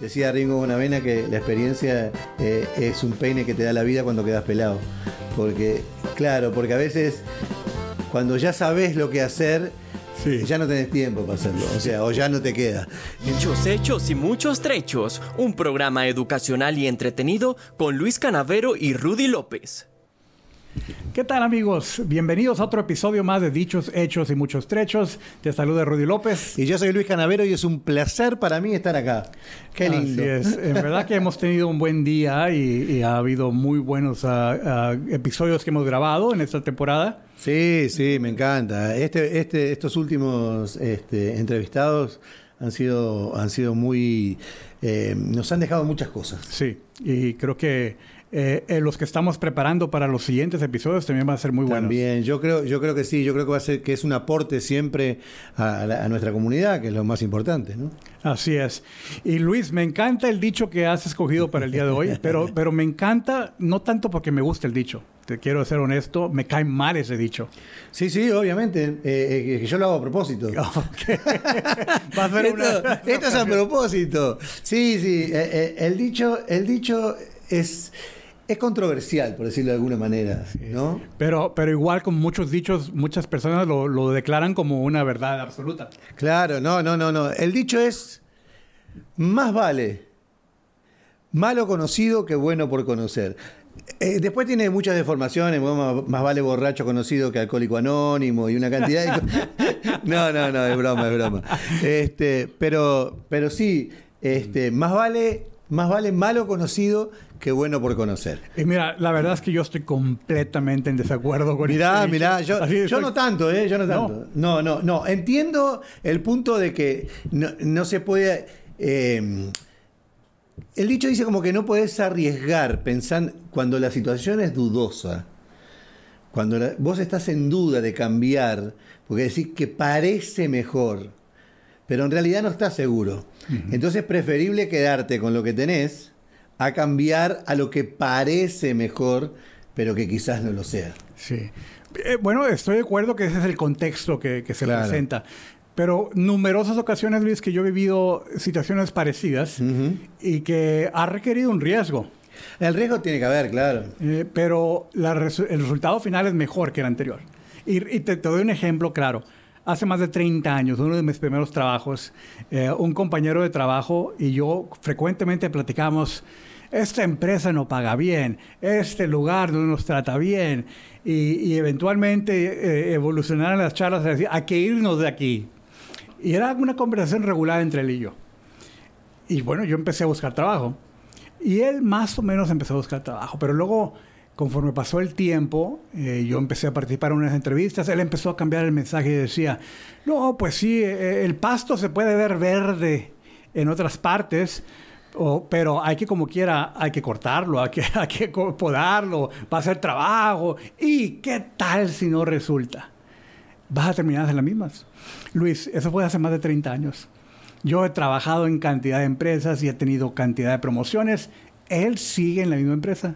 Decía Ringo Bonavena que la experiencia eh, es un peine que te da la vida cuando quedas pelado. Porque, claro, porque a veces cuando ya sabes lo que hacer, ya no tenés tiempo para hacerlo. O sea, o ya no te queda. Muchos hechos y muchos trechos. Un programa educacional y entretenido con Luis Canavero y Rudy López. ¿Qué tal amigos? Bienvenidos a otro episodio más de Dichos, Hechos y Muchos Trechos. Te saluda Rudy López. Y yo soy Luis Canavero y es un placer para mí estar acá. Qué lindo. Así es. En verdad que hemos tenido un buen día y, ha habido muy buenos ah, ah, episodios que hemos grabado en esta temporada. Sí, sí, me encanta. Este, este, estos últimos este, entrevistados han sido, han sido muy... Eh, nos han dejado muchas cosas. Sí, y creo que eh, eh, los que estamos preparando para los siguientes episodios también van a ser muy buenos. También, yo creo, yo creo que sí, yo creo que va a ser que es un aporte siempre a, nuestra comunidad, que es lo más importante, ¿no? Así es. Y Luis, me encanta el dicho que has escogido para el día de hoy, pero, pero me encanta no tanto porque me gusta el dicho. Te quiero ser honesto, me cae mal ese dicho. Sí, sí, obviamente. Eh, yo lo hago a propósito. Va a ser esto, esto, es a propósito. Sí, sí. el dicho, el dicho es es controversial, por decirlo de alguna manera, ¿no? Pero, pero igual, con muchos dichos, muchas personas lo, declaran como una verdad absoluta. Claro, no, no, no, no. El dicho es, más vale malo conocido que bueno por conocer. Eh, después tiene muchas deformaciones, más, vale borracho conocido que alcohólico anónimo y una cantidad de... no, no, no, es broma, es broma. Este, pero, pero sí, este, más vale más vale malo conocido que bueno por conocer. Y mira, la verdad es que yo estoy completamente en desacuerdo con Mirá, este mirá, yo, yo no tanto, ¿eh? Yo no tanto. No, no, no. Entiendo el punto de que no, se puede. Eh, el dicho dice como que no puedes arriesgar pensando cuando la situación es dudosa. Cuando vos estás en duda de cambiar, porque decís que parece mejor, pero en realidad no estás seguro. Entonces es preferible quedarte con lo que tenés a cambiar a lo que parece mejor, pero que quizás no lo sea. Sí. Eh, bueno, estoy de acuerdo que ese es el contexto que, se presenta. Pero numerosas ocasiones, Luis, que yo he vivido situaciones parecidas y que ha requerido un riesgo. El riesgo tiene que haber, claro. Eh, pero el resultado final es mejor que el anterior. Y, te, doy un ejemplo claro hace más de 30 años, uno de mis primeros trabajos, eh, un compañero de trabajo y yo frecuentemente platicamos, esta empresa no paga bien, este lugar no nos trata bien, y, eventualmente eh, evolucionaron las charlas a decir, hay que irnos de aquí. Y era una conversación regular entre él y yo. Y bueno, yo empecé a buscar trabajo. Y él más o menos empezó a buscar trabajo, pero luego conforme pasó el tiempo, eh, yo empecé a participar en unas entrevistas, él empezó a cambiar el mensaje y decía, no, pues sí, eh, el pasto se puede ver verde en otras partes, pero hay que como quiera, hay que cortarlo, hay que, hay que podarlo, va a ser trabajo. ¿Y qué tal si no resulta? Vas a terminar en las mismas. Luis, eso fue hace más de 30 años. Yo he trabajado en cantidad de empresas y he tenido cantidad de promociones. Él sigue en la misma empresa.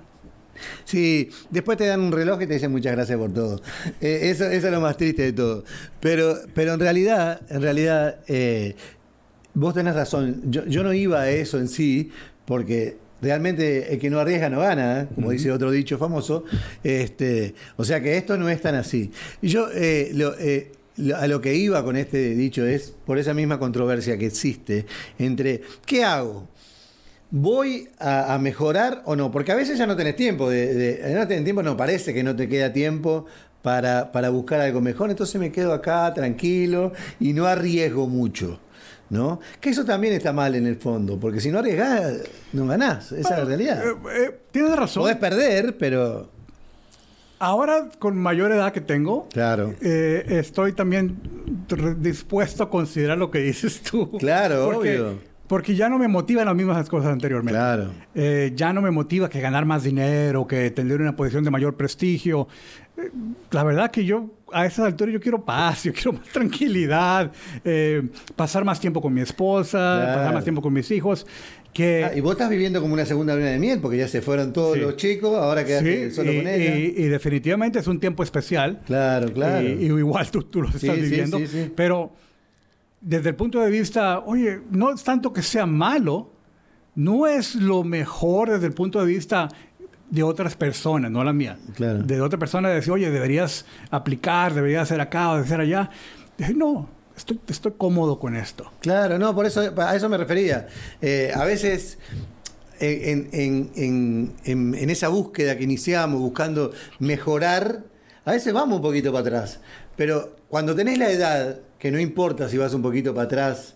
Sí, después te dan un reloj y te dicen muchas gracias por todo. Eh, eso, es lo más triste de todo. Pero, pero en realidad, en realidad, eh, vos tenés razón. Yo, no iba a eso en sí, porque realmente el que no arriesga no gana, ¿eh? como dice otro dicho famoso. Este, o sea que esto no es tan así. Yo a lo que iba con este dicho es por esa misma controversia que existe entre ¿qué hago? ¿Voy a, mejorar o no? Porque a veces ya no tenés tiempo. De, no tenés tiempo, no, parece que no te queda tiempo para, para, buscar algo mejor. Entonces me quedo acá tranquilo y no arriesgo mucho. ¿No? Que eso también está mal en el fondo, porque si no arriesgás, no ganás. Esa es la realidad. Eh, eh, tienes razón. Podés perder, pero. Ahora, con mayor edad que tengo, claro. Eh, estoy también dispuesto a considerar lo que dices tú. Claro, obvio porque ya no me motivan las mismas cosas anteriormente. Claro. Ya no me motiva que ganar más dinero, que tener una posición de mayor prestigio. La verdad que yo a esa altura yo quiero paz, yo quiero más tranquilidad, eh, pasar más tiempo con mi esposa, pasar más tiempo con mis hijos. Que... Ah, y vos estás viviendo como una segunda luna de miel, porque ya se fueron todos los chicos, ahora quedaste solo con ella. Y, y, definitivamente es un tiempo especial. Claro, claro. Y, igual tú, tú lo estás viviendo. Pero desde el punto de vista, oye, no es tanto que sea malo, no es lo mejor desde el punto de vista de otras personas, no la mía. Claro. De otra persona decir, oye, deberías aplicar, deberías hacer acá o hacer allá. Dije, no, estoy, estoy cómodo con esto. Claro, no, por eso a eso me refería. Eh, a veces en, en- en- en- en esa búsqueda que iniciamos, buscando mejorar, a veces vamos un poquito para atrás. Pero cuando tenés la edad, que no importa si vas un poquito para atrás,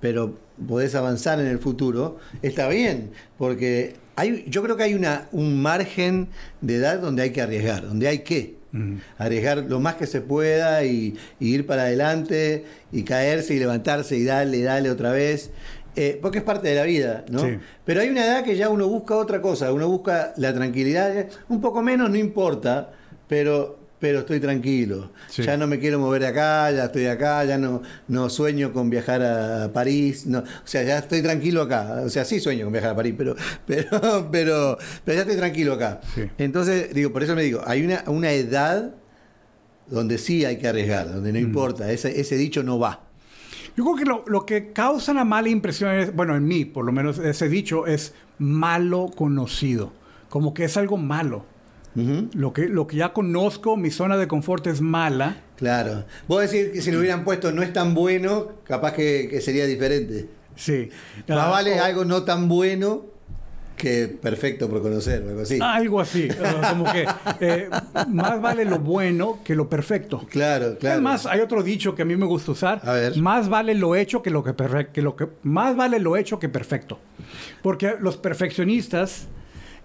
pero podés avanzar en el futuro, está bien, porque hay, yo creo que hay una, un margen de edad donde hay que arriesgar, donde hay que arriesgar lo más que se pueda y, y ir para adelante y caerse y levantarse y darle, darle otra vez. eh, porque es parte de la vida, ¿no? Sí. Pero hay una edad que ya uno busca otra cosa, uno busca la tranquilidad, un poco menos no importa, pero, pero estoy tranquilo. Sí. Ya no me quiero mover de acá, ya estoy acá, ya no, no sueño con viajar a París, no, o sea, ya estoy tranquilo acá. O sea, sí sueño con viajar a París, pero, pero, pero, pero ya estoy tranquilo acá. Sí. Entonces, digo, por eso me digo, hay una, una edad donde sí hay que arriesgar, donde Mm. no importa, ese, ese dicho no va. Yo creo que lo, lo que causa una mala impresión, es, bueno, en mí por lo menos ese dicho es malo conocido, como que es algo malo. Lo que, lo que ya conozco, mi zona de confort es mala. Claro. Vos decir que si lo hubieran puesto no es tan bueno, capaz que, que sería diferente. Sí. Más Ah, vale o- algo no tan bueno que perfecto por conocer algo así. Algo así. como que eh, más vale lo bueno que lo perfecto. Claro, claro. Además, hay otro dicho que a mí me gusta usar. A ver. Más vale lo hecho que lo que, que lo que más vale lo hecho que perfecto. Porque los perfeccionistas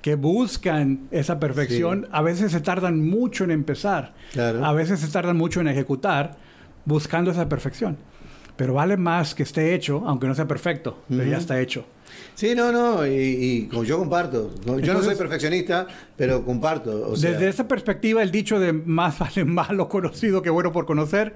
que buscan esa perfección a veces se tardan mucho en empezar. Claro. A veces se tardan mucho en ejecutar buscando esa perfección. Pero vale más que esté hecho, aunque no sea perfecto, pero ya está hecho. Sí, no, no, y, y como yo comparto. Yo no soy Entonces- perfeccionista, pero comparto. O sea, Desde esa perspectiva, el dicho de más vale malo conocido que bueno por conocer,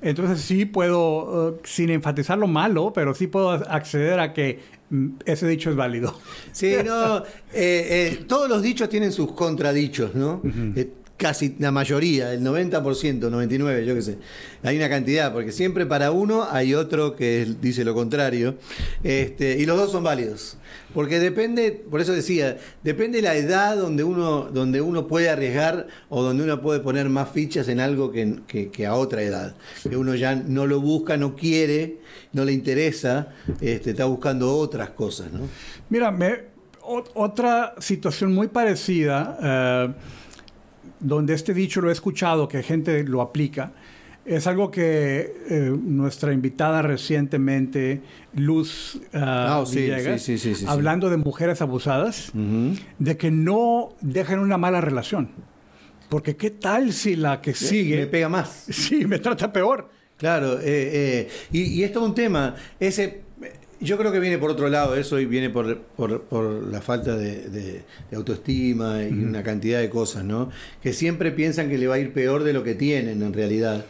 entonces sí puedo, eh, sin enfatizar lo malo, pero sí puedo acceder a que mm, ese dicho es válido. Sí, no, eh, eh, todos los dichos tienen sus contradichos, ¿no? Eh, casi la mayoría, el 90%, 99%, yo qué sé. Hay una cantidad, porque siempre para uno hay otro que dice lo contrario, este, y los dos son válidos. Porque depende, por eso decía, depende la edad donde uno, donde uno puede arriesgar o donde uno puede poner más fichas en algo que, a otra edad. Que uno ya no lo busca, no quiere, no le interesa, este, está buscando otras cosas, ¿no? Mira, otra situación muy parecida, eh, donde este dicho lo he escuchado, que gente lo aplica, es algo que eh, nuestra invitada recientemente, Luz Ah, sí, Villegas, sí, sí, hablando de mujeres abusadas, de que no dejen una mala relación. Porque qué tal si la que Me sigue, pega más. sí, me trata peor. Claro, eh, eh, y, y es todo un tema. Ese, yo creo que viene por otro lado eso y viene por, por, por la falta de, de- de autoestima y una cantidad de cosas, ¿no? Que siempre piensan que le va a ir peor de lo que tienen en realidad.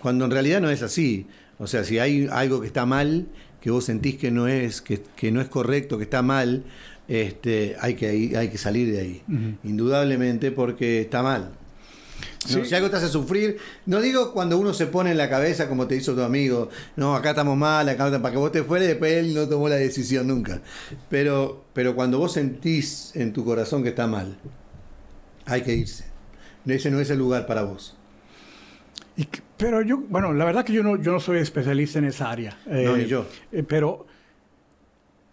Cuando en realidad no es así. O sea, si hay algo que está mal, que vos sentís que no es, que, que no es correcto, que está mal, este, hay, que, hay que salir de ahí. Indudablemente porque está mal. ¿No? Sí. Si algo te hace sufrir, no digo cuando uno se pone en la cabeza como te hizo tu amigo, no, acá estamos mal, acá para que vos te fueras después él no tomó la decisión nunca. Pero, pero cuando vos sentís en tu corazón que está mal, hay que irse. Ese no es el lugar para vos. Y pero yo, bueno, la verdad que yo no, yo no soy especialista en esa área. No, ni yo. eh, pero,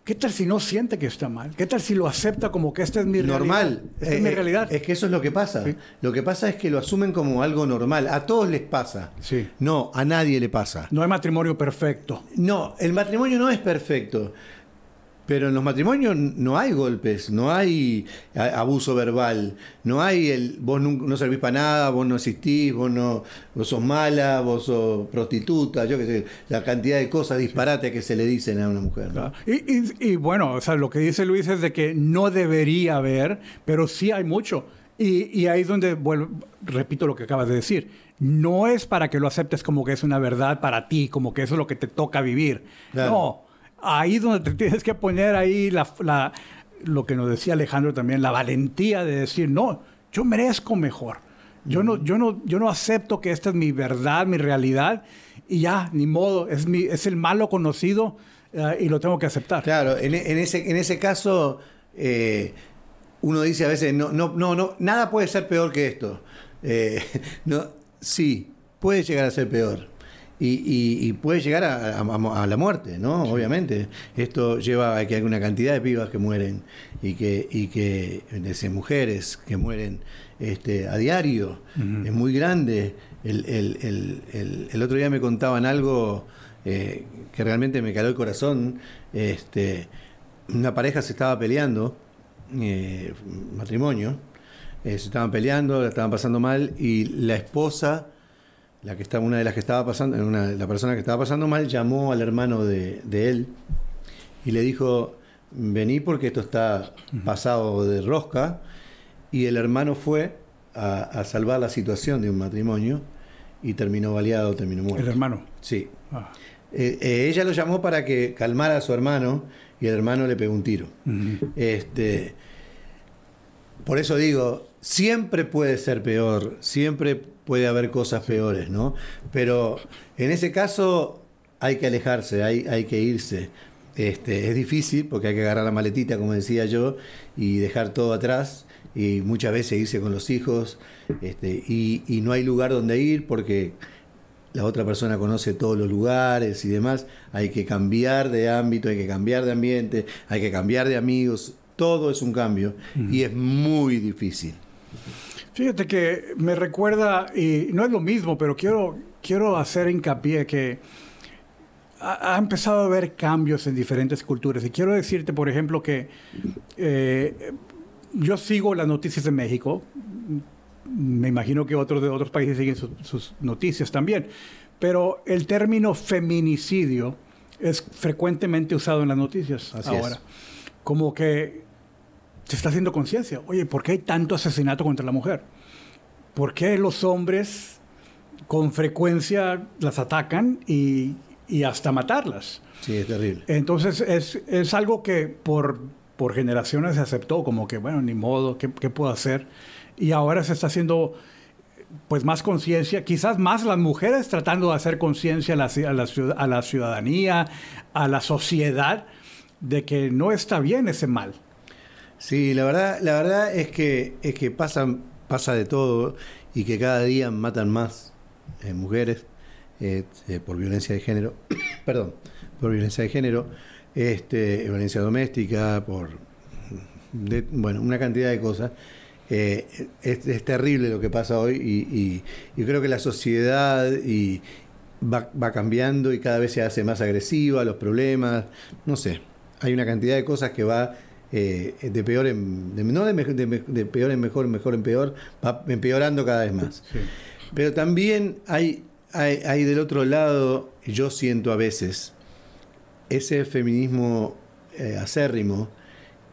¿qué tal si no siente que está mal? ¿Qué tal si lo acepta como que esta es mi Normal. realidad? Esta es Eh, mi eh, realidad. Es que eso es lo que pasa. Sí. Lo que pasa es que lo asumen como algo normal. A todos les pasa. Sí. No, a nadie le pasa. No hay matrimonio perfecto. No, el matrimonio no es perfecto. Pero en los matrimonios no hay golpes, no hay a- abuso verbal, no hay el vos nun- no, servís para nada, vos no existís, vos no vos sos mala, vos sos prostituta, yo qué sé, la cantidad de cosas disparates que se le dicen a una mujer. ¿no? Y, y- y bueno, o sea, lo que dice Luis es de que no debería haber, pero sí hay mucho. Y, y ahí es donde vuelvo, repito lo que acabas de decir. No es para que lo aceptes como que es una verdad para ti, como que eso es lo que te toca vivir. Claro. No, ahí es donde te tienes que poner ahí la, la- lo que nos decía Alejandro también, la valentía de decir, no, yo merezco mejor. Yo no, yo no, yo no acepto que esta es mi verdad, mi realidad, y ya, ni modo, es, mi, es el malo conocido, eh, y lo tengo que aceptar. Claro, en, en ese, en ese caso, eh, uno dice a veces, no, no, no, no, nada puede ser peor que esto. Eh, no, sí, puede llegar a ser peor. Y, y- y puede llegar a, a- a la muerte, ¿no? Obviamente. Esto lleva a que hay una cantidad de pibas que mueren y que, y que de mujeres que mueren este, a diario. Es muy grande. El, el- el- el- el otro día me contaban algo eh, que realmente me caló el corazón. Este, una pareja se estaba peleando, eh, matrimonio, eh, se estaban peleando, la estaban pasando mal y la esposa, la que estaba, una de las que estaba pasando, una, la persona que estaba pasando mal, llamó al hermano de, de él y le dijo, vení porque esto está pasado de rosca y el hermano fue a, a salvar la situación de un matrimonio y terminó baleado, terminó muerto. El hermano. Sí. Ah. Eh, eh, ella lo llamó para que calmara a su hermano y el hermano le pegó un tiro. Este, por eso digo, siempre puede ser peor, siempre puede haber cosas peores, ¿no? Pero en ese caso hay que alejarse, hay, hay que irse. Este, es difícil porque hay que agarrar la maletita, como decía yo, y dejar todo atrás y muchas veces irse con los hijos este, y, y no hay lugar donde ir porque la otra persona conoce todos los lugares y demás, hay que cambiar de ámbito, hay que cambiar de ambiente, hay que cambiar de amigos, todo es un cambio y es muy difícil. Fíjate que me recuerda, y no es lo mismo, pero quiero, quiero hacer hincapié que ha, ha empezado a haber cambios en diferentes culturas. Y quiero decirte, por ejemplo, que eh, yo sigo las noticias de México. Me imagino que otros de otros países siguen sus- sus noticias también. Pero el término feminicidio es frecuentemente usado en las noticias Así ahora. es. Como que se está haciendo conciencia. Oye, ¿por qué hay tanto asesinato contra la mujer? ¿Por qué los hombres con frecuencia las atacan y, y hasta matarlas? Sí, es terrible. Entonces es, es algo que por, por generaciones se aceptó como que, bueno, ni modo, ¿qué, qué puedo hacer? Y ahora se está haciendo pues más conciencia, quizás más las mujeres tratando de hacer conciencia a la, a, la a la ciudadanía, a la sociedad, de que no está bien ese mal. Sí, la verdad, la verdad es que es que pasa, pasa de todo y que cada día matan más eh, mujeres eh, eh, por violencia de género, perdón, por violencia de género, este, violencia doméstica, por bueno, una cantidad de cosas. Es, es terrible lo que pasa hoy y, y- y creo que la sociedad y va, va cambiando y cada vez se hace más agresiva, los problemas, no sé, hay una cantidad de cosas que va eh, de peor en, de- no de, me- de me- de peor en mejor, mejor en peor, va empeorando cada vez más. Pero también hay, hay, hay del otro lado, yo siento a veces, ese feminismo eh, acérrimo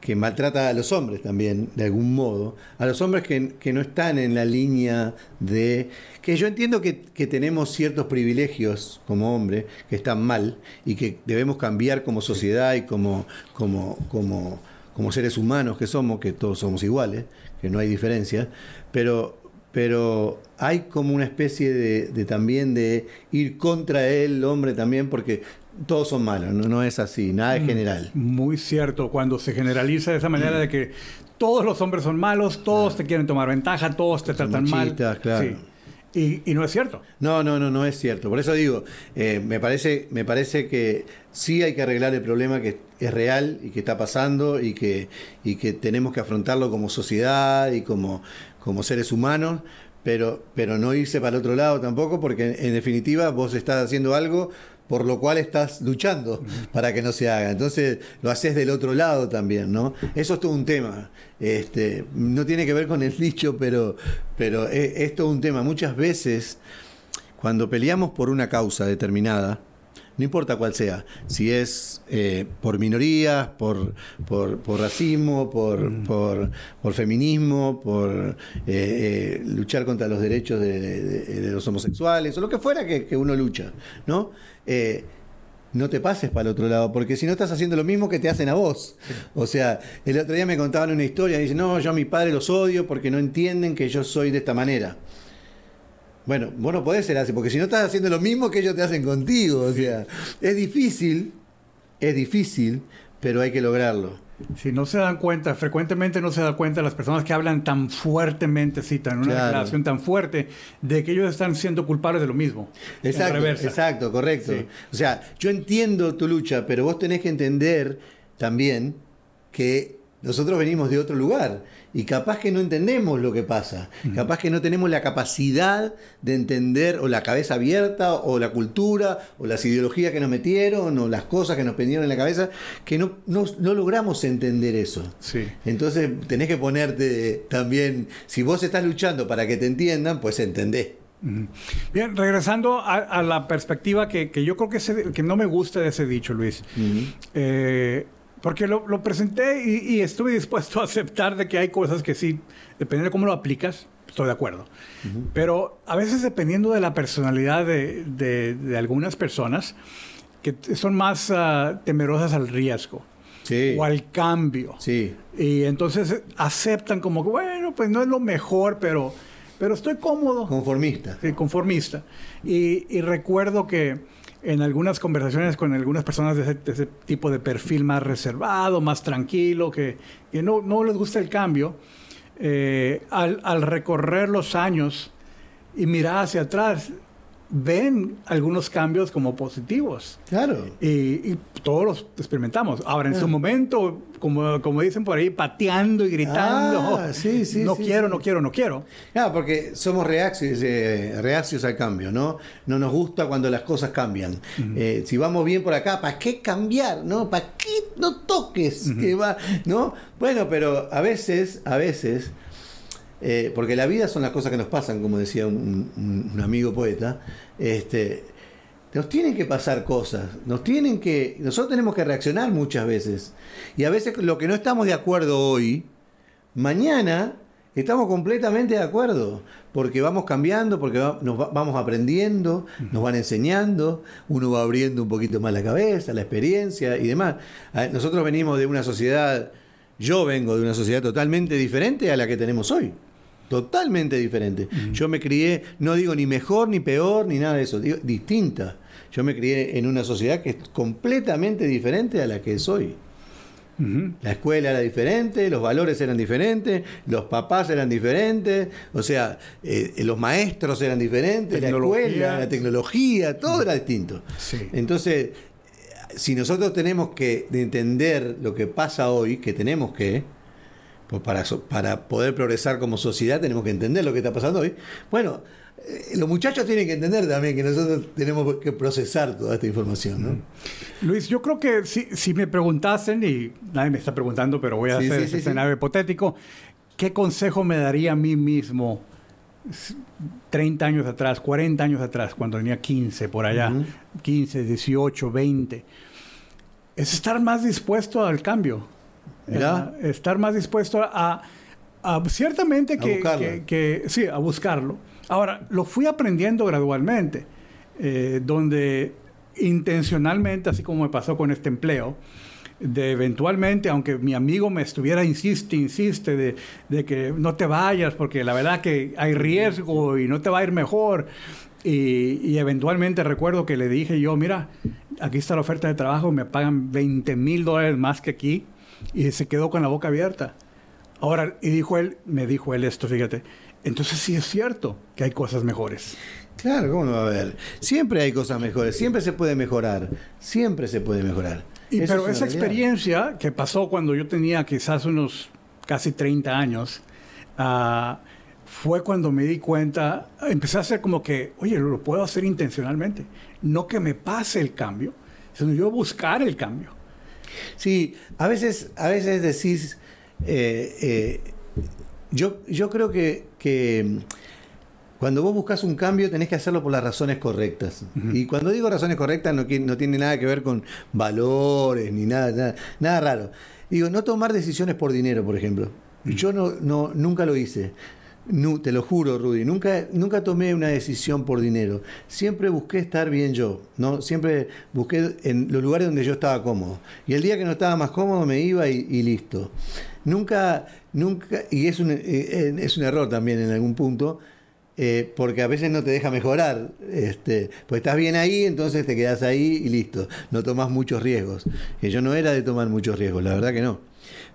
que maltrata a los hombres también, de algún modo, a los hombres que, que no están en la línea de... que yo entiendo que, que tenemos ciertos privilegios como hombre que están mal y que debemos cambiar como sociedad y como, como, como, como seres humanos que somos, que todos somos iguales, que no hay diferencia, pero, pero hay como una especie de, de también de ir contra el hombre también, porque todos son malos, no, no es así, nada es general. Muy cierto, cuando se generaliza de esa manera de que todos los hombres son malos, todos te quieren tomar ventaja, todos te Son tratan mal. machistas, claro. Sí. Y, y no es cierto. No, no, no, no es cierto. Por eso digo, eh, me, parece, me parece que sí hay que arreglar el problema que es real y que está pasando y que, y que tenemos que afrontarlo como sociedad y como, como seres humanos, pero, pero no irse para el otro lado tampoco, porque en definitiva vos estás haciendo algo por lo cual estás luchando para que no se haga. Entonces lo haces del otro lado también, ¿no? Eso es todo un tema. Este, no tiene que ver con el dicho, pero, pero es, es todo un tema. Muchas veces, cuando peleamos por una causa determinada, no importa cuál sea, si es eh, por minorías, por, por, por racismo, por, por, por feminismo, por eh, eh, luchar contra los derechos de, de- de los homosexuales, o lo que fuera que, que uno lucha, ¿no? Eh, no te pases para el otro lado, porque si no estás haciendo lo mismo que te hacen a vos. O sea, el otro día me contaban una historia, y dicen, no, yo a mi padre los odio porque no entienden que yo soy de esta manera. Bueno, vos no podés ser así, porque si no estás haciendo lo mismo que ellos te hacen contigo, o sea, es difícil, es difícil, pero hay que lograrlo. Si no se dan cuenta, frecuentemente no se dan cuenta las personas que hablan tan fuertemente, citan una Claro. declaración tan fuerte, de que ellos están siendo culpables de lo mismo. Exacto, exacto, correcto. Sí. O sea, yo entiendo tu lucha, pero vos tenés que entender también que nosotros venimos de otro lugar y capaz que no entendemos lo que pasa, capaz que no tenemos la capacidad de entender o la cabeza abierta o la cultura o las ideologías que nos metieron o las cosas que nos prendieron en la cabeza, que no, no, no logramos entender eso. Sí. Entonces tenés que ponerte también, si vos estás luchando para que te entiendan, pues entendés. Bien, regresando a, a la perspectiva que, que yo creo que, que no me gusta de ese dicho, Luis. Eh, porque lo, lo presenté y, y estuve dispuesto a aceptar de que hay cosas que sí, dependiendo de cómo lo aplicas, estoy de acuerdo. Pero a veces dependiendo de la personalidad de, de- de algunas personas, que son más ah, temerosas al riesgo Sí. o al cambio. Sí. Y entonces eh, aceptan como que, bueno, pues no es lo mejor, pero, pero estoy cómodo. Conformista. Sí, conformista. Y, y recuerdo que en algunas conversaciones con algunas personas de ese, tipo de perfil más reservado, más tranquilo, que, que no, no les gusta el cambio, eh, al recorrer los años y mirar hacia atrás, ven algunos cambios como positivos. Claro. Y, y todos los experimentamos. Ahora, en Ah. su momento, como, como dicen por ahí, pateando y gritando, Ah, sí, sí, no sí, quiero, no quiero, no quiero. Claro, porque somos reacios, eh, reacios al cambio, ¿no? No nos gusta cuando las cosas cambian. Eh, si vamos bien por acá, ¿para qué cambiar? ¿No? ¿Para qué no toques? que va, ¿No? Bueno, pero a veces, a veces, eh, porque la vida son las cosas que nos pasan, como decía un, un- un amigo poeta, este, nos tienen que pasar cosas, nos tienen que, nosotros tenemos que reaccionar muchas veces. Y a veces lo que no estamos de acuerdo hoy, mañana estamos completamente de acuerdo, porque vamos cambiando, porque va- nos va- vamos aprendiendo, nos van enseñando, uno va abriendo un poquito más la cabeza, la experiencia y demás. Nosotros venimos de una sociedad, yo vengo de una sociedad totalmente diferente a la que tenemos hoy. Totalmente diferente. Yo me crié, no digo ni mejor ni peor ni nada de eso, digo distinta. Yo me crié en una sociedad que es completamente diferente a la que es hoy. Ujú. La escuela era diferente, los valores eran diferentes, los papás eran diferentes, o sea, eh, los maestros eran diferentes, la escuela, la tecnología, todo era distinto. Sí. Entonces, si nosotros tenemos que entender lo que pasa hoy, que tenemos que, pues para, para poder progresar como sociedad tenemos que entender lo que está pasando hoy. Bueno, eh, los muchachos tienen que entender también que nosotros tenemos que procesar toda esta información, ¿no? Luis, yo creo que si, si me preguntasen, y nadie me está preguntando, pero voy a Sí, hacer sí, ese sí, escenario hipotético, ¿qué consejo me daría a mí mismo s- 30 años atrás, 40 años atrás, cuando tenía 15 por allá, Ujú. 15, 18, 20? Es estar más dispuesto al cambio. Estar más dispuesto a, a- ciertamente A que, buscarlo. que- que- sí, a buscarlo. Ahora, lo fui aprendiendo gradualmente, eh, donde intencionalmente, así como me pasó con este empleo, de eventualmente, aunque mi amigo me estuviera, insiste, insiste, de, de que no te vayas, porque la verdad que hay riesgo y no te va a ir mejor. Y, y eventualmente recuerdo que le dije yo, mira, aquí está la oferta de trabajo, me pagan 20 mil dólares más que aquí. Y se quedó con la boca abierta. Ahora, y dijo él, me dijo él esto, fíjate. Entonces sí es cierto que hay cosas mejores. Claro, ¿cómo no va a haber? Siempre hay cosas mejores, siempre se puede mejorar, siempre se puede mejorar. Y, Eso pero es esa realidad. experiencia que pasó cuando yo tenía quizás unos casi 30 años, ah, fue cuando me di cuenta, empecé a hacer como que, oye, lo puedo hacer intencionalmente. No que me pase el cambio, sino yo buscar el cambio. Sí, a veces, a veces decís, eh, eh, yo, yo creo que, que mm, cuando vos buscas un cambio tenés que hacerlo por las razones correctas. Y cuando digo razones correctas no, no tiene nada que ver con valores ni nada, nada, nada raro. Digo, no tomar decisiones por dinero, por ejemplo. Yo no, no, nunca lo hice. Nu- te lo juro, Rudy, nunca, nunca tomé una decisión por dinero. Siempre busqué estar bien yo, ¿no? Siempre busqué en los lugares donde yo estaba cómodo. Y el día que no estaba más cómodo me iba y, listo. Nunca, nunca, y es un, eh, es un error también en algún punto, eh, porque a veces no te deja mejorar. Este, pues estás bien ahí, entonces te quedas ahí y listo. No tomas muchos riesgos. Que yo no era de tomar muchos riesgos, la verdad que no.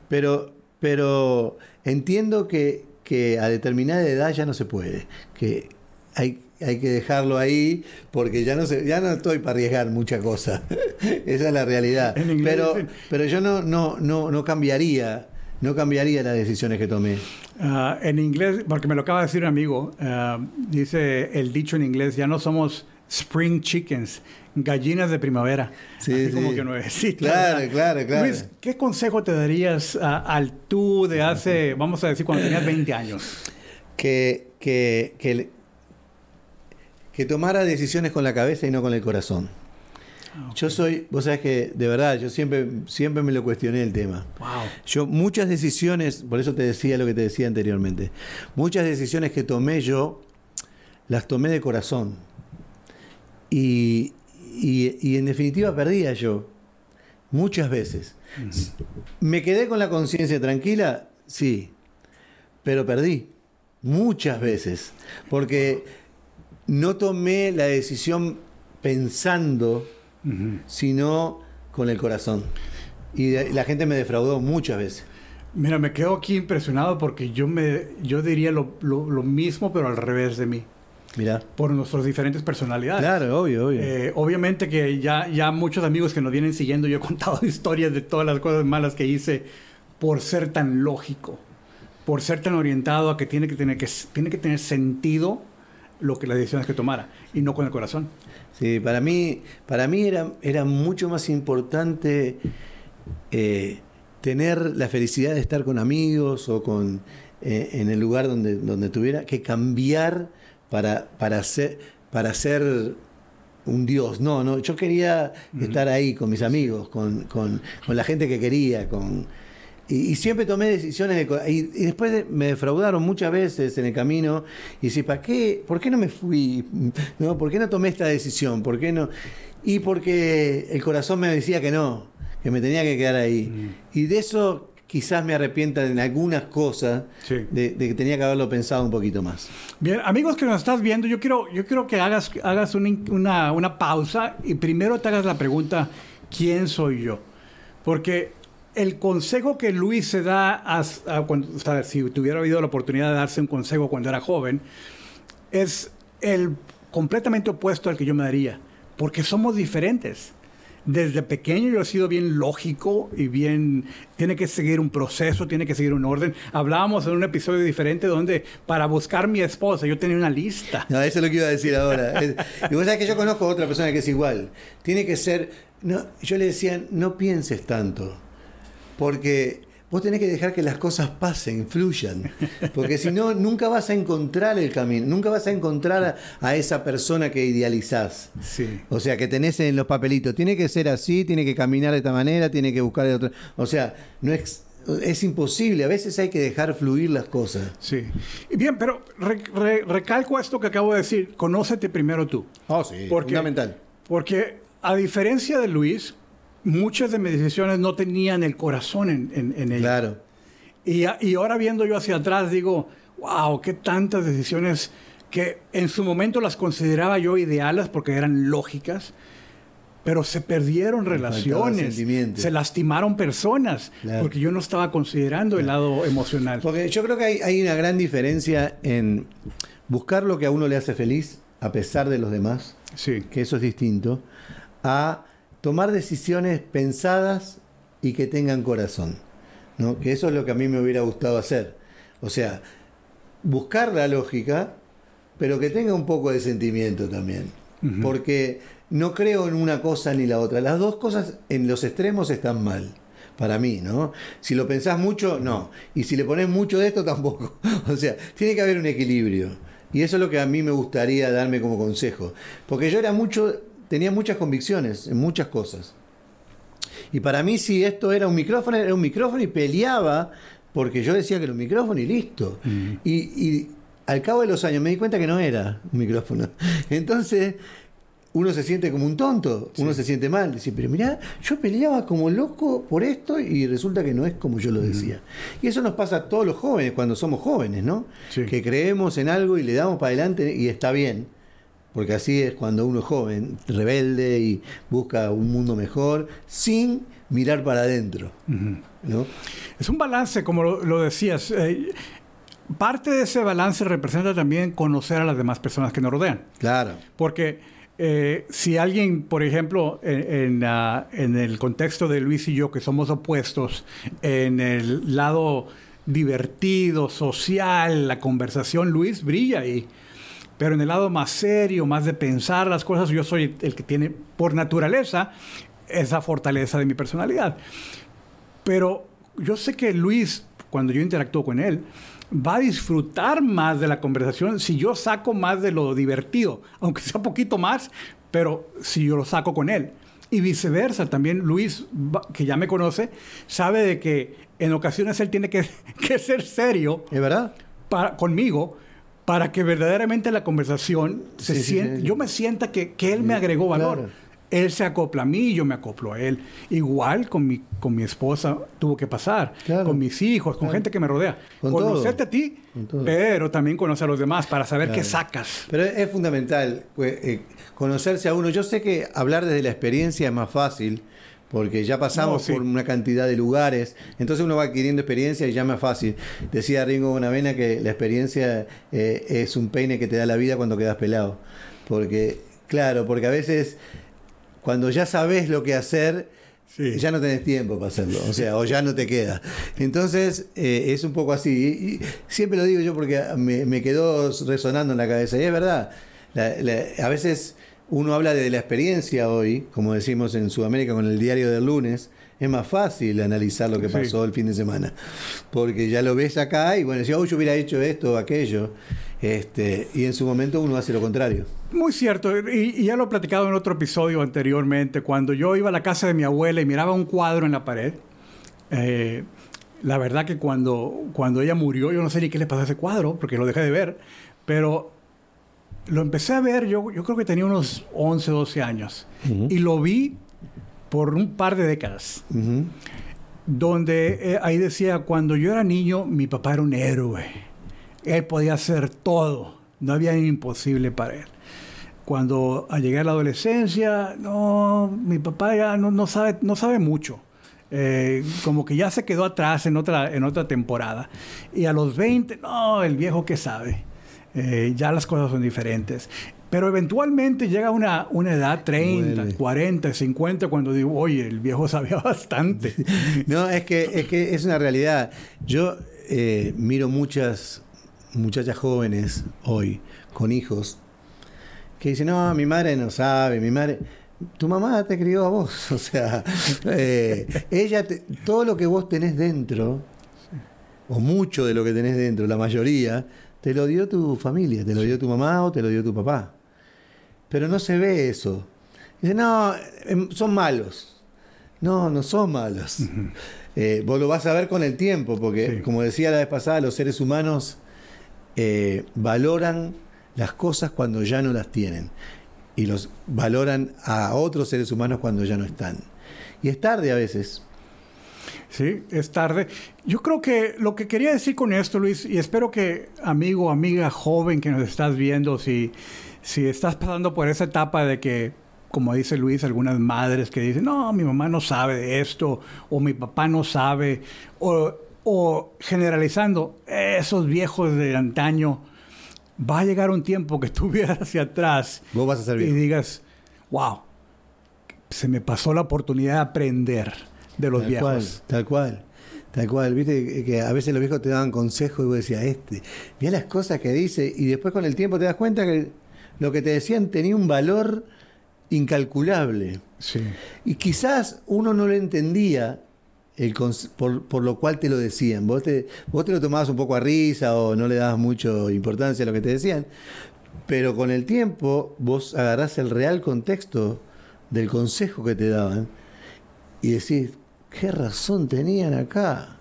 Pero, pero entiendo que, que a determinada edad ya no se puede. Que hay, hay que dejarlo ahí porque ya no se, ya no estoy para arriesgar mucha cosa. Esa es la realidad. Pero, pero yo no, no, no, no cambiaría, no cambiaría las decisiones que tomé. Ah, en inglés, porque me lo acaba de decir un amigo, ah, dice el dicho en inglés, ya no somos spring chickens, gallinas de primavera. Sí, Así sí. como que nuevecitas, Claro, ¿verdad? claro, claro. Luis, ¿qué consejo te darías ah, al tú de hace, vamos a decir, cuando tenías 20 años? Que, que, que, que tomara decisiones con la cabeza y no con el corazón. Yo soy, vos sabés que de verdad, yo siempre, siempre me lo cuestioné el tema. Wow. Yo muchas decisiones, por eso te decía lo que te decía anteriormente, muchas decisiones que tomé yo, las tomé de corazón. Y, y- y en definitiva perdía yo, muchas veces. ¿Me quedé con la conciencia tranquila? Sí, pero perdí, muchas veces, porque no tomé la decisión pensando, sino con el corazón. Y la gente me defraudó muchas veces. Mira, me quedo aquí impresionado porque yo, me, yo diría lo, lo- lo mismo, pero al revés de mí, Por nuestras diferentes personalidades. Claro, obvio, obvio. Eh, obviamente que ya, ya muchos amigos que nos vienen siguiendo, yo he contado historias de todas las cosas malas que hice por ser tan lógico, por ser tan orientado a que tiene que tener, que, tiene que tener sentido lo que las decisiones que tomara y no con el corazón. Sí, para mí, para mí era, era mucho más importante eh, tener la felicidad de estar con amigos o con eh, en el lugar donde, donde tuviera que cambiar para, para ser para ser un dios. No, no, yo quería estar ahí con mis amigos, con, con- con la gente que quería, con y, y siempre tomé decisiones de y, y después de- me defraudaron muchas veces en el camino y decía, ¿para qué? ¿Por qué no me fui? ¿No? ¿Por qué no tomé esta decisión? ¿Por qué no? Y porque el corazón me decía que no, que me tenía que quedar ahí. Y de eso quizás me arrepienta en algunas cosas, Sí. de, de que tenía que haberlo pensado un poquito más. Bien, amigos que nos estás viendo, yo quiero, yo quiero que hagas, hagas una, una- una pausa y primero te hagas la pregunta, ¿quién soy yo? Porque el consejo que Luis se da, a, a cuando, o sea, si tuviera habido la oportunidad de darse un consejo cuando era joven, es el completamente opuesto al que yo me daría, porque somos diferentes. Desde pequeño yo he sido bien lógico y bien, tiene que seguir un proceso, tiene que seguir un orden. Hablábamos en un episodio diferente donde para buscar mi esposa yo tenía una lista. No, eso es lo que iba a decir ahora. Y vos sabés que yo conozco a otra persona que es igual. Tiene que ser. No, yo le decía, no pienses tanto. Porque vos tenés que dejar que las cosas pasen, fluyan. Porque si no, nunca vas a encontrar el camino. Nunca vas a encontrar a, a esa persona que idealizás. Sí. O sea, que tenés en los papelitos. Tiene que ser así, tiene que caminar de esta manera, tiene que buscar de otra. O sea, no es. Es imposible, a veces hay que dejar fluir las cosas. Sí. Y Bien, pero re- re- recalco esto que acabo de decir. Conócete primero tú. Oh, sí, Porque- fundamental. Porque a diferencia de Luis, muchas de mis decisiones no tenían el corazón en, en, en ellas. Claro. Y, y ahora viendo yo hacia atrás digo, wow, qué tantas decisiones que en su momento las consideraba yo ideales porque eran lógicas, pero se perdieron relaciones, se lastimaron personas, Claro. porque yo no estaba considerando el lado emocional. Porque yo creo que hay, hay una gran diferencia en buscar lo que a uno le hace feliz a pesar de los demás, Sí, que eso es distinto, a tomar decisiones pensadas y que tengan corazón. ¿no? Que eso es lo que a mí me hubiera gustado hacer. O sea, buscar la lógica, pero que tenga un poco de sentimiento también. Porque no creo en una cosa ni la otra. Las dos cosas en los extremos están mal. Para mí, ¿no? Si lo pensás mucho, no. Y si le pones mucho de esto, tampoco. O sea, tiene que haber un equilibrio. Y eso es lo que a mí me gustaría darme como consejo. Porque yo era mucho, tenía muchas convicciones en muchas cosas. Y para mí, si esto era un micrófono, era un micrófono y peleaba porque yo decía que era un micrófono y listo. y, y al cabo de los años me di cuenta que no era un micrófono. Entonces, uno se siente como un tonto, uno se siente mal. Dice, pero mirá, yo peleaba como loco por esto y resulta que no es como yo lo decía. Y eso nos pasa a todos los jóvenes cuando somos jóvenes, ¿no? Sí. Que creemos en algo y le damos para adelante y está bien. Porque así es cuando uno es joven, rebelde y busca un mundo mejor, sin mirar para adentro. ¿no? Es un balance, como lo, lo decías. eh, parte de ese balance representa también conocer a las demás personas que nos rodean. Claro. Porque eh, si alguien, por ejemplo, en, en, en el contexto de Luis y yo, que somos opuestos, en el lado divertido, social, la conversación, Luis brilla ahí. Pero en el lado más serio, más de pensar las cosas, yo soy el que tiene por naturaleza esa fortaleza de mi personalidad. Pero yo sé que Luis, cuando yo interactúo con él, va a disfrutar más de la conversación si yo saco más de lo divertido, aunque sea poquito más, pero si yo lo saco con él. Y viceversa, también Luis, que ya me conoce, sabe de que en ocasiones él tiene que, que ser serio ¿Es verdad? para, conmigo para que verdaderamente la conversación se Sí, sí, sienta, sí. yo me sienta que, que él me agregó valor. Claro. Él se acopla a mí, yo me acoplo a él. Igual con mi, con mi esposa tuvo que pasar, Claro. con mis hijos, con Claro. gente que me rodea. Con Conocerte todo. a ti, Con pero también conocer a los demás para saber qué sacas. Pero es fundamental pues, eh, conocerse a uno. Yo sé que hablar desde la experiencia es más fácil, porque ya pasamos No, sí. por una cantidad de lugares, entonces uno va adquiriendo experiencia y ya más fácil. Decía Ringo Bonavena que la experiencia eh, es un peine que te da la vida cuando quedas pelado. Porque, claro, porque a veces cuando ya sabes lo que hacer, Sí. ya no tenés tiempo para hacerlo, o sea, o ya no te queda. Entonces, eh, es un poco así. Y, y siempre lo digo yo porque me, me quedó resonando en la cabeza. Y es verdad, la- la- a veces uno habla de la experiencia hoy, como decimos en Sudamérica con el diario del lunes. Es más fácil analizar lo que Sí. pasó el fin de semana. Porque ya lo ves acá y bueno, decía, oh, yo hubiera hecho esto o aquello. Este, y en su momento uno hace lo contrario. Muy cierto, y, y ya lo he platicado en otro episodio anteriormente, cuando yo iba a la casa de mi abuela y miraba un cuadro en la pared, eh, la verdad que cuando, cuando ella murió, yo no sé ni qué le pasó a ese cuadro, porque lo dejé de ver, pero lo empecé a ver, yo, yo creo que tenía unos 11, 12 años, y lo vi por un par de décadas, donde eh, ahí decía, cuando yo era niño, mi papá era un héroe, él podía hacer todo, no había imposible para él cuando al llegar a la adolescencia, no, mi papá ya no, no sabe, no sabe mucho. Eh, como que ya se quedó atrás en otra, en otra temporada. Y a los 20, no, el viejo que sabe. Eh, ya las cosas son diferentes. Pero eventualmente llega una, una edad 30, Vuelve. 40, 50, cuando digo, oye, el viejo sabía bastante. No, es que, es que es una realidad. Yo eh, miro muchas muchachas jóvenes hoy con hijos que dicen, no, mi madre no sabe, mi madre... Tu mamá te crió a vos, o sea, eh, ella, te- todo lo que vos tenés dentro, o mucho de lo que tenés dentro, la mayoría, te lo dio tu familia, te lo dio tu mamá o te lo dio tu papá. Pero no se ve eso. Dice, no, em, son malos. No, no son malos. Eh, vos lo vas a ver con el tiempo, porque Sí. como decía la vez pasada, los seres humanos eh, valoran las cosas cuando ya no las tienen. Y los valoran a otros seres humanos cuando ya no están. Y es tarde a veces. Sí, es tarde. Yo creo que lo que quería decir con esto, Luis, y espero que amigo, amiga joven que nos estás viendo, si, si estás pasando por esa etapa de que, como dice Luis, algunas madres que dicen, no, mi mamá no sabe de esto, o mi papá no sabe, o, o generalizando, esos viejos de antaño, va a llegar un tiempo que tú veas hacia atrás Vos vas a ser y digas, wow, se me pasó la oportunidad de aprender de los tal viejos. cual, tal cual. Tal cual, viste que- a veces los viejos te daban consejos y vos decías, este, mira las cosas que dice, y después con el tiempo te das cuenta que lo que te decían tenía un valor incalculable. Sí. Y quizás uno no lo entendía el por, por lo cual te lo decían. Vos te, vos te lo tomabas un poco a risa o no le dabas mucho importancia a lo que te decían. Pero con el tiempo vos agarrás el real contexto del consejo que te daban y decís, qué razón tenían acá.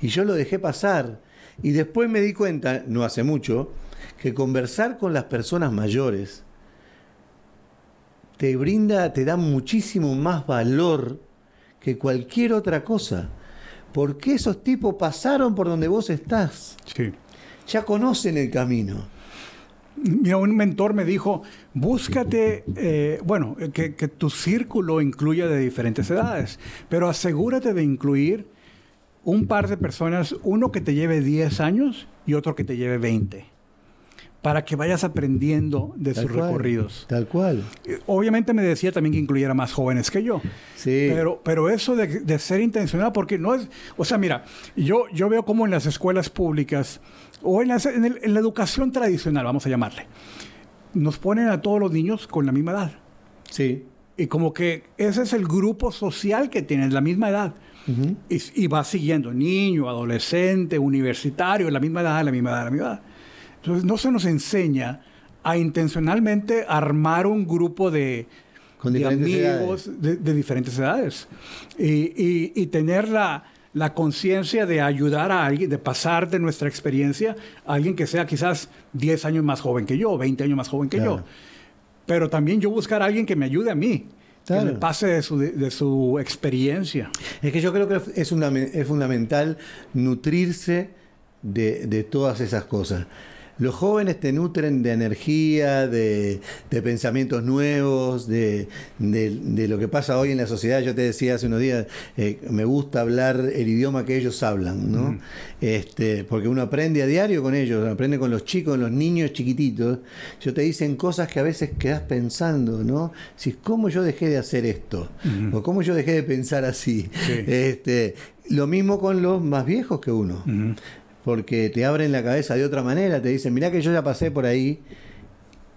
Y yo lo dejé pasar. Y después me di cuenta, no hace mucho, que conversar con las personas mayores te brinda, te da muchísimo más valor que cualquier otra cosa. Porque esos tipos pasaron por donde vos estás. Sí. Ya conocen el camino. Mira, un mentor me dijo, búscate, eh, bueno, que, que tu círculo incluya de diferentes edades, pero asegúrate de incluir un par de personas, uno que te lleve 10 años y otro que te lleve 20, para que vayas aprendiendo de Tal sus cual, recorridos. Tal cual. Eh, Obviamente me decía también que incluyera más jóvenes que yo. Sí. Pero, pero eso de, de ser intencional, porque no es, o sea, mira, yo, yo veo como en las escuelas públicas o en, las- en el- en la educación tradicional, vamos a llamarle, nos ponen a todos los niños con la misma edad. Sí. Y como que ese es el grupo social que tienen, la misma edad. Y, y va siguiendo, niño, adolescente, universitario, la misma edad, la misma edad, la misma edad. Entonces no se nos enseña a intencionalmente armar un grupo de, Con de amigos de, de diferentes edades. Y, y- y tener la, la conciencia de ayudar a alguien, de pasar de nuestra experiencia a alguien que sea quizás 10 años más joven que yo, 20 años más joven que Claro. yo. Pero también yo buscar a alguien que me ayude a mí, que me pase de su, de su experiencia. Es que yo creo que es, fundame- es fundamental nutrirse de, de todas esas cosas. Los jóvenes te nutren de energía, de, de pensamientos nuevos, de, de- de lo que pasa hoy en la sociedad. Yo te decía hace unos días, eh, me gusta hablar el idioma que ellos hablan, ¿no? este, porque uno aprende a diario con ellos, aprende con los chicos, los niños chiquititos. Yo te dicen cosas que a veces quedas pensando, ¿no? Si, ¿cómo yo dejé de hacer esto? O cómo yo dejé de pensar así. Sí. Este, lo mismo con los más viejos que uno. Porque te abren la cabeza de otra manera, te dicen, mirá que yo ya pasé por ahí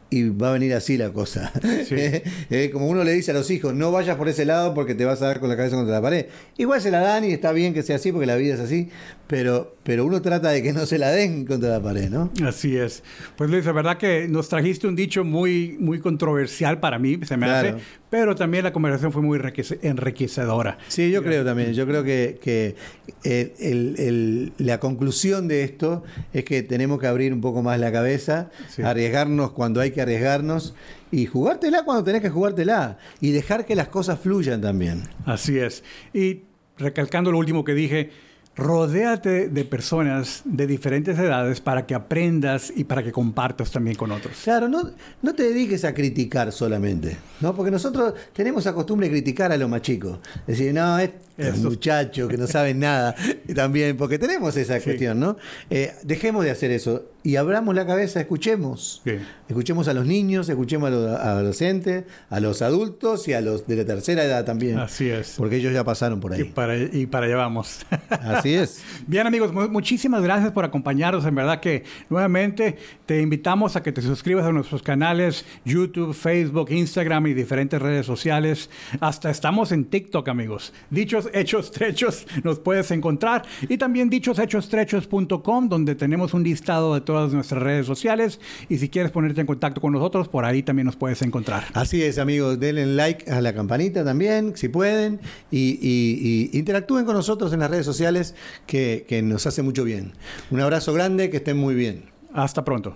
y va a venir así la cosa. Sí. Eh, como uno le dice a los hijos, no vayas por ese lado porque te vas a dar con la cabeza contra la pared. Igual se la dan y está bien que sea así porque la vida es así, pero, pero uno trata de que no se la den contra la pared, ¿no? Así es. Pues Luis, la verdad que nos trajiste un dicho muy, muy controversial para mí, se me Claro. hace, pero también la conversación fue muy enriquece- enriquecedora. Sí, yo creo también. Yo creo que, que el- el- el- la conclusión de esto es que tenemos que abrir un poco más la cabeza, Sí. arriesgarnos cuando hay que arriesgarnos y jugártela cuando tenés que jugártela y dejar que las cosas fluyan también. Así es. Y recalcando lo último que dije, rodéate de personas de diferentes edades para que aprendas y para que compartas también con otros. Claro, no, no te dediques a criticar solamente, ¿no? Porque nosotros tenemos la costumbre de criticar a los más chicos. Decir, no, estos Estos- muchachos que no saben nada. Y también, porque tenemos esa cuestión, ¿no? Eh, dejemos de hacer eso y abramos la cabeza, escuchemos. Sí. Escuchemos a los niños, escuchemos a los adolescentes, a los adultos y a los de la tercera edad también. Así es. Porque ellos ya pasaron por Y ahí. para, y para allá vamos. Así es. Bien amigos, mu- muchísimas gracias por acompañarnos. En verdad que nuevamente te invitamos a que te suscribas a nuestros canales YouTube, Facebook, Instagram y diferentes redes sociales. Hasta estamos en TikTok amigos. Dichos Hechos Trechos nos puedes encontrar. Y también dichoshechos.trechos.com donde tenemos un listado de todas nuestras redes sociales. Y si quieres ponerte en contacto con nosotros, por ahí también nos puedes encontrar. Así es, amigos. Denle like a la campanita también, si pueden. Y, y- y interactúen con nosotros en las redes sociales, que, que nos hace mucho bien. Un abrazo grande, que estén muy bien. Hasta pronto.